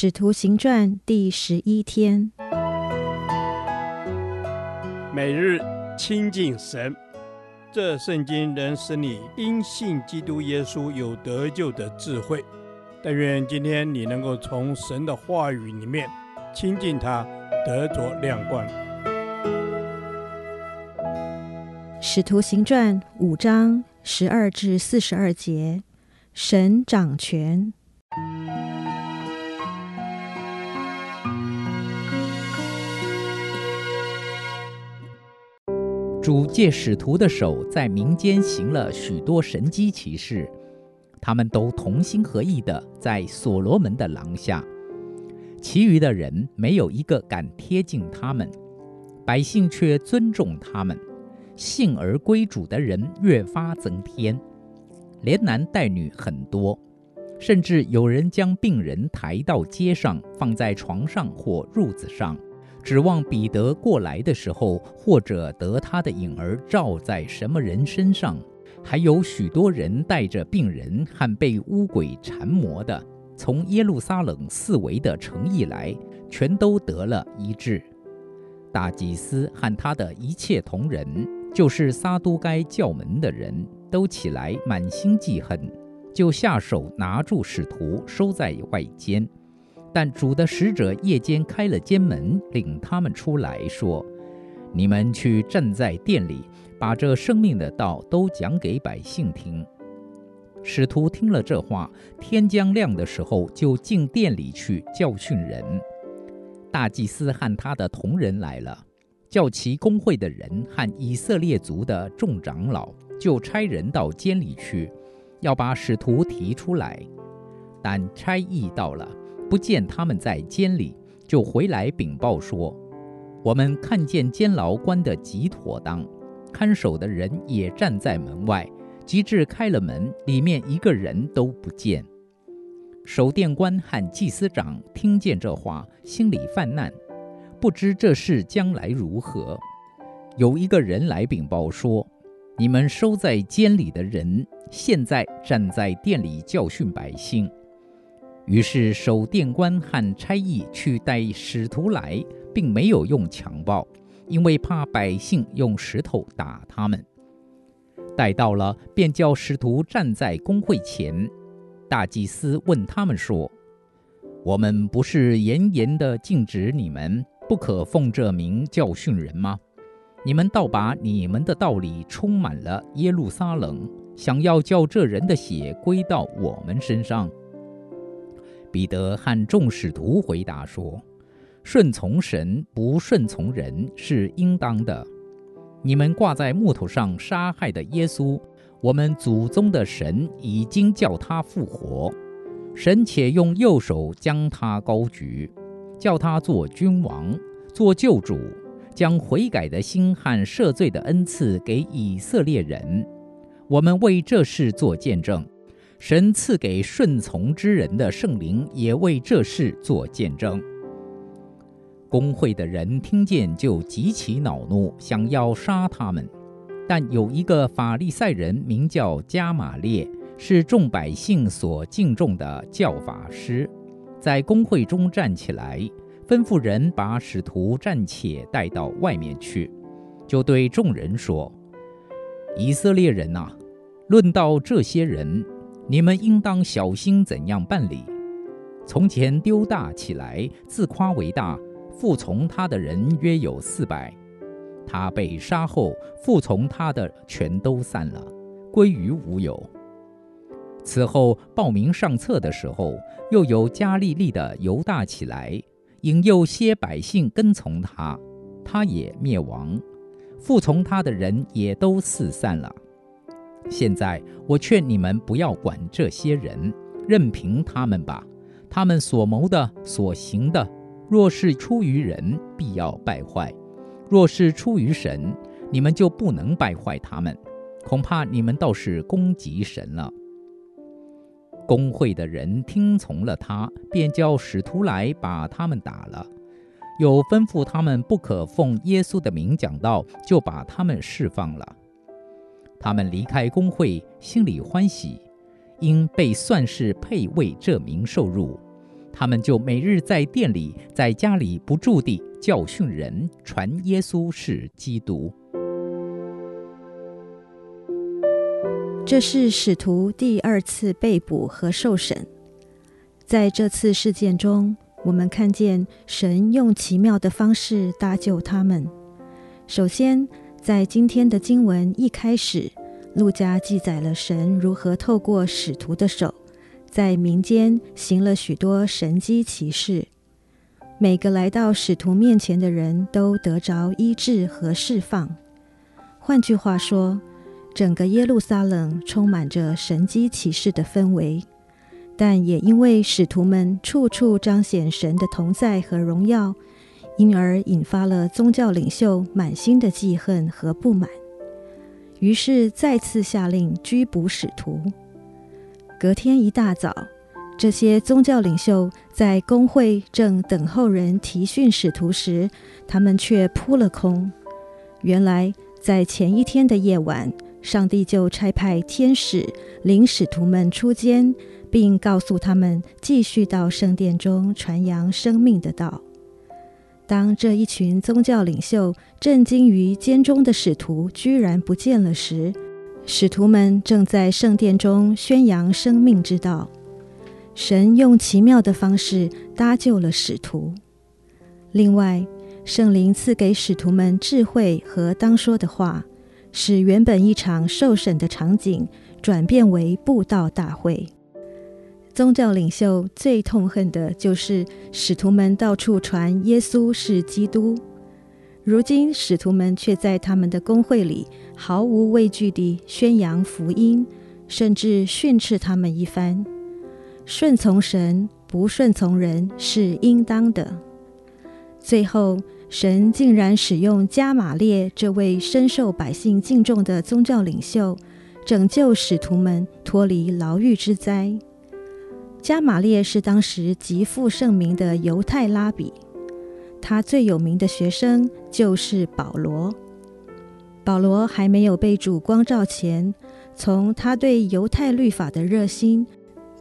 使徒行传第十一天，每日亲近神，这圣经能使你因信基督耶稣有得救的智慧。但愿今天你能够从神的话语里面亲近他，得着亮光。使徒行传五章十二至四十二节，神掌权。主借使徒的手在民间行了许多神迹奇事，他们都同心合意地在所罗门的廊下，其余的人没有一个敢贴近他们，百姓却尊重他们，信而归主的人越发增添，连男带女很多，甚至有人将病人抬到街上，放在床上或褥子上。指望彼得过来的时候，或者得他的影儿照在什么人身上。还有许多人带着病人和被污鬼缠磨的，从耶路撒冷四围的城邑来，全都得了医治。大祭司和他的一切同人，就是撒都该教门的人都起来，满心记恨，就下手拿住使徒，收在外间。但主的使者夜间开了监门，领他们出来说：“你们去站在殿里，把这生命的道都讲给百姓听。”使徒听了这话，天将亮的时候，就进殿里去教训人。大祭司和他的同人来了，叫其公会的人和以色列族的众长老，就差人到监里去，要把使徒提出来。但差役到了。不见他们在监里，就回来禀报说：“我们看见监牢关得极妥当，看守的人也站在门外，及至开了门，里面一个人都不见。”守殿官和祭司长听见这话，心里犯难，不知这事将来如何。有一个人来禀报说：“你们收在监里的人，现在站在殿里教训百姓。”于是守殿官和差役去带使徒来，并没有用强暴，因为怕百姓用石头打他们。带到了，便叫使徒站在公会前。大祭司问他们说：“我们不是严严地禁止你们不可奉这名教训人吗？你们倒把你们的道理充满了耶路撒冷，想要叫这人的血归到我们身上。”彼得和众使徒回答说：“顺从神，不顺从人是应当的。你们挂在木头上杀害的耶稣，我们祖宗的神已经叫他复活。神且用右手将他高举，叫他做君王，做救主，将悔改的心和赦罪的恩赐给以色列人。我们为这事做见证。”神赐给顺从之人的圣灵也为这事做见证。公会的人听见就极其恼怒，想要杀他们。但有一个法利赛人名叫加玛列，是众百姓所敬重的教法师，在公会中站起来，吩咐人把使徒暂且带到外面去，就对众人说：“以色列人哪，论到这些人。”你们应当小心怎样办理。从前丢大起来，自夸为大，服从他的人约有四百。他被杀后，服从他的全都散了，归于无有。此后报名上册的时候，又有加利利的犹大起来，引诱些百姓跟从他，他也灭亡，服从他的人也都四散了。现在我劝你们不要管这些人，任凭他们吧。他们所谋的、所行的，若是出于人，必要败坏；若是出于神，你们就不能败坏他们。恐怕你们倒是攻击神了。公会的人听从了他，便叫使徒来把他们打了，又吩咐他们不可奉耶稣的名讲道，就把他们释放了。他们离开工会，心里欢喜，因被算是配为这名受辱。他们就每日在店里、在家里不住地教训人，传耶稣是基督。这是使徒第二次被捕和受审。在这次事件中，我们看见神用奇妙的方式搭救他们。首先，在今天的经文一开始，路加记载了神如何透过使徒的手。在民间行了许多神迹奇事，每个来到使徒面前的人都得着医治和释放。换句话说，整个耶路撒冷充满着神迹奇事的氛围，但也因为使徒们处处彰显神的同在和荣耀，因而引发了宗教领袖满心的记恨和不满，于是再次下令拘捕使徒。隔天一大早，这些宗教领袖在公会正等候人提讯使徒时，他们却扑了空。原来，在前一天的夜晚，上帝就差派天使领使徒们出监，并告诉他们继续到圣殿中传扬生命的道。当这一群宗教领袖震惊于监中的使徒居然不见了时，使徒们正在圣殿中宣扬生命之道，神用奇妙的方式搭救了使徒。另外，圣灵赐给使徒们智慧和当说的话，使原本一场受审的场景转变为布道大会。宗教领袖最痛恨的就是使徒们到处传耶稣是基督。如今，使徒们却在他们的公会里毫无畏惧地宣扬福音，甚至训斥他们一番。顺从神，不顺从人是应当的。最后，神竟然使用加玛列这位深受百姓敬重的宗教领袖，拯救使徒们脱离牢狱之灾。加玛列是当时极负盛名的犹太拉比。他最有名的学生就是保罗。保罗还没有被主光照前，从他对犹太律法的热心，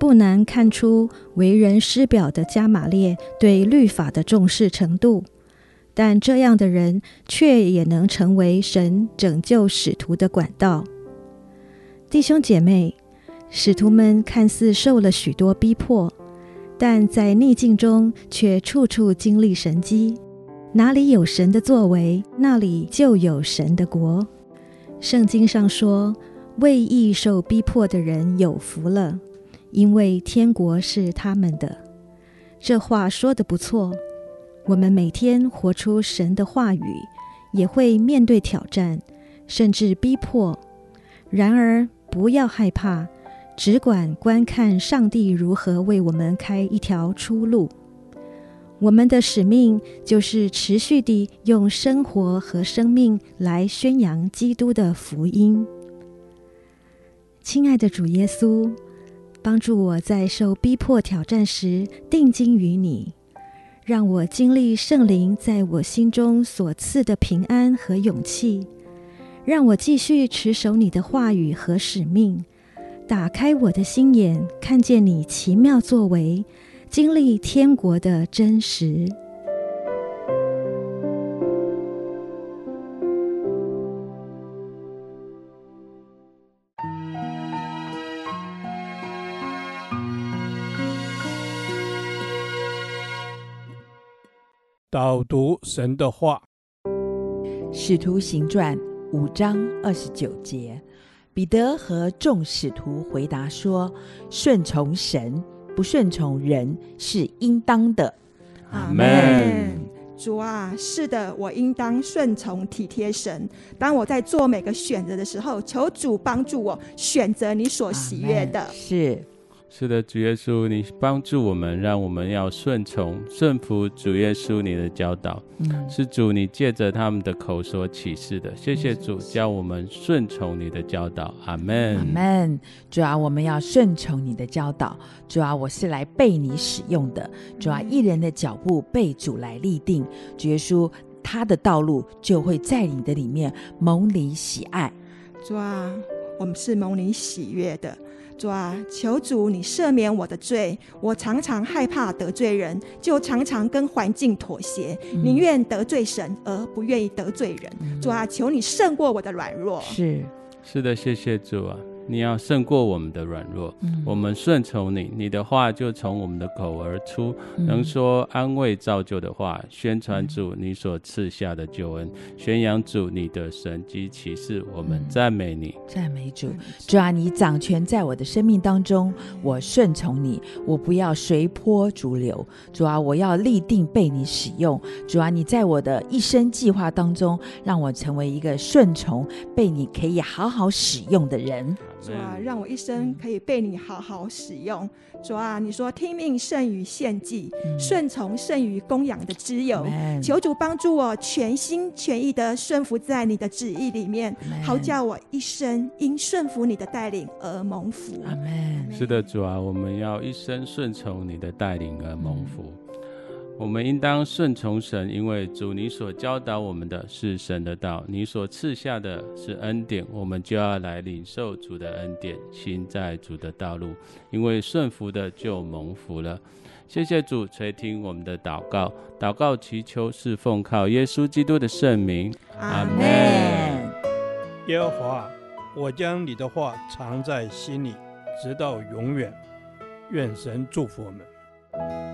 不难看出为人师表的加玛列对律法的重视程度。但这样的人，却也能成为神拯救使徒的管道。弟兄姐妹，使徒们看似受了许多逼迫。但在逆境中，却处处经历神迹。哪里有神的作为，那里就有神的国。圣经上说：“为义受逼迫的人有福了，因为天国是他们的。”这话说得不错。我们每天活出神的话语，也会面对挑战，甚至逼迫。然而，不要害怕。只管观看上帝如何为我们开一条出路。我们的使命就是持续地用生活和生命来宣扬基督的福音。亲爱的主耶稣，帮助我在受逼迫挑战时定睛于你，让我经历圣灵在我心中所赐的平安和勇气，让我继续持守你的话语和使命。打开我的心眼，看见你奇妙作为，经历天国的真实。导读神的话，《使徒行传》五章二十九节。彼得和众使徒回答说：“顺从神，不顺从人是应当的。”阿门。主啊，是的，我应当顺从体贴神。当我在做每个选择的时候，求主帮助我选择你所喜悦的。是。是的，主耶稣，你帮助我们，让我们要顺从、顺服主耶稣你的教导。嗯，是主你借着他们的口所启示的。谢谢主，教我们顺从你的教导。阿门。阿门。主啊，我们要顺从你的教导。主啊，我是来被你使用的。主啊，一人的脚步被主来立定。主耶稣，他的道路就会在你的里面蒙你喜爱。主啊，我们是蒙你喜悦的。主啊，求主你赦免我的罪。我常常害怕得罪人，就常常跟环境妥协，宁愿得罪神而不愿意得罪人。嗯、主啊，求你胜过我的软弱。是，是的，谢谢主啊。你要胜过我们的软弱，嗯、我们顺从你，你的话就从我们的口而出，嗯、能说安慰造就的话，宣传主你所赐下的救恩，嗯、宣扬主你的神迹奇事，我们赞美你，赞美主，主啊，你掌权在我的生命当中，我顺从你，我不要随波逐流，主啊，我要立定被你使用，主啊，你在我的一生计划当中，让我成为一个顺从被你可以好好使用的人。主啊，让我一生可以被你好好使用。主啊，你说听命胜于献祭，嗯、顺从胜于供养的脂油。嗯、求主帮助我全心全意的顺服在你的旨意里面，嗯、好叫我一生因顺服你的带领而蒙福。阿门。是的，主啊，我们要一生顺从你的带领而蒙福。嗯我们应当顺从神，因为主你所教导我们的是神的道，你所赐下的是恩典，我们就要来领受主的恩典，行在主的道路。因为顺服的就蒙福了。谢谢主垂听我们的祷告，祷告祈求是奉靠耶稣基督的圣名。阿门。耶和华，我将你的话藏在心里，直到永远。愿神祝福我们。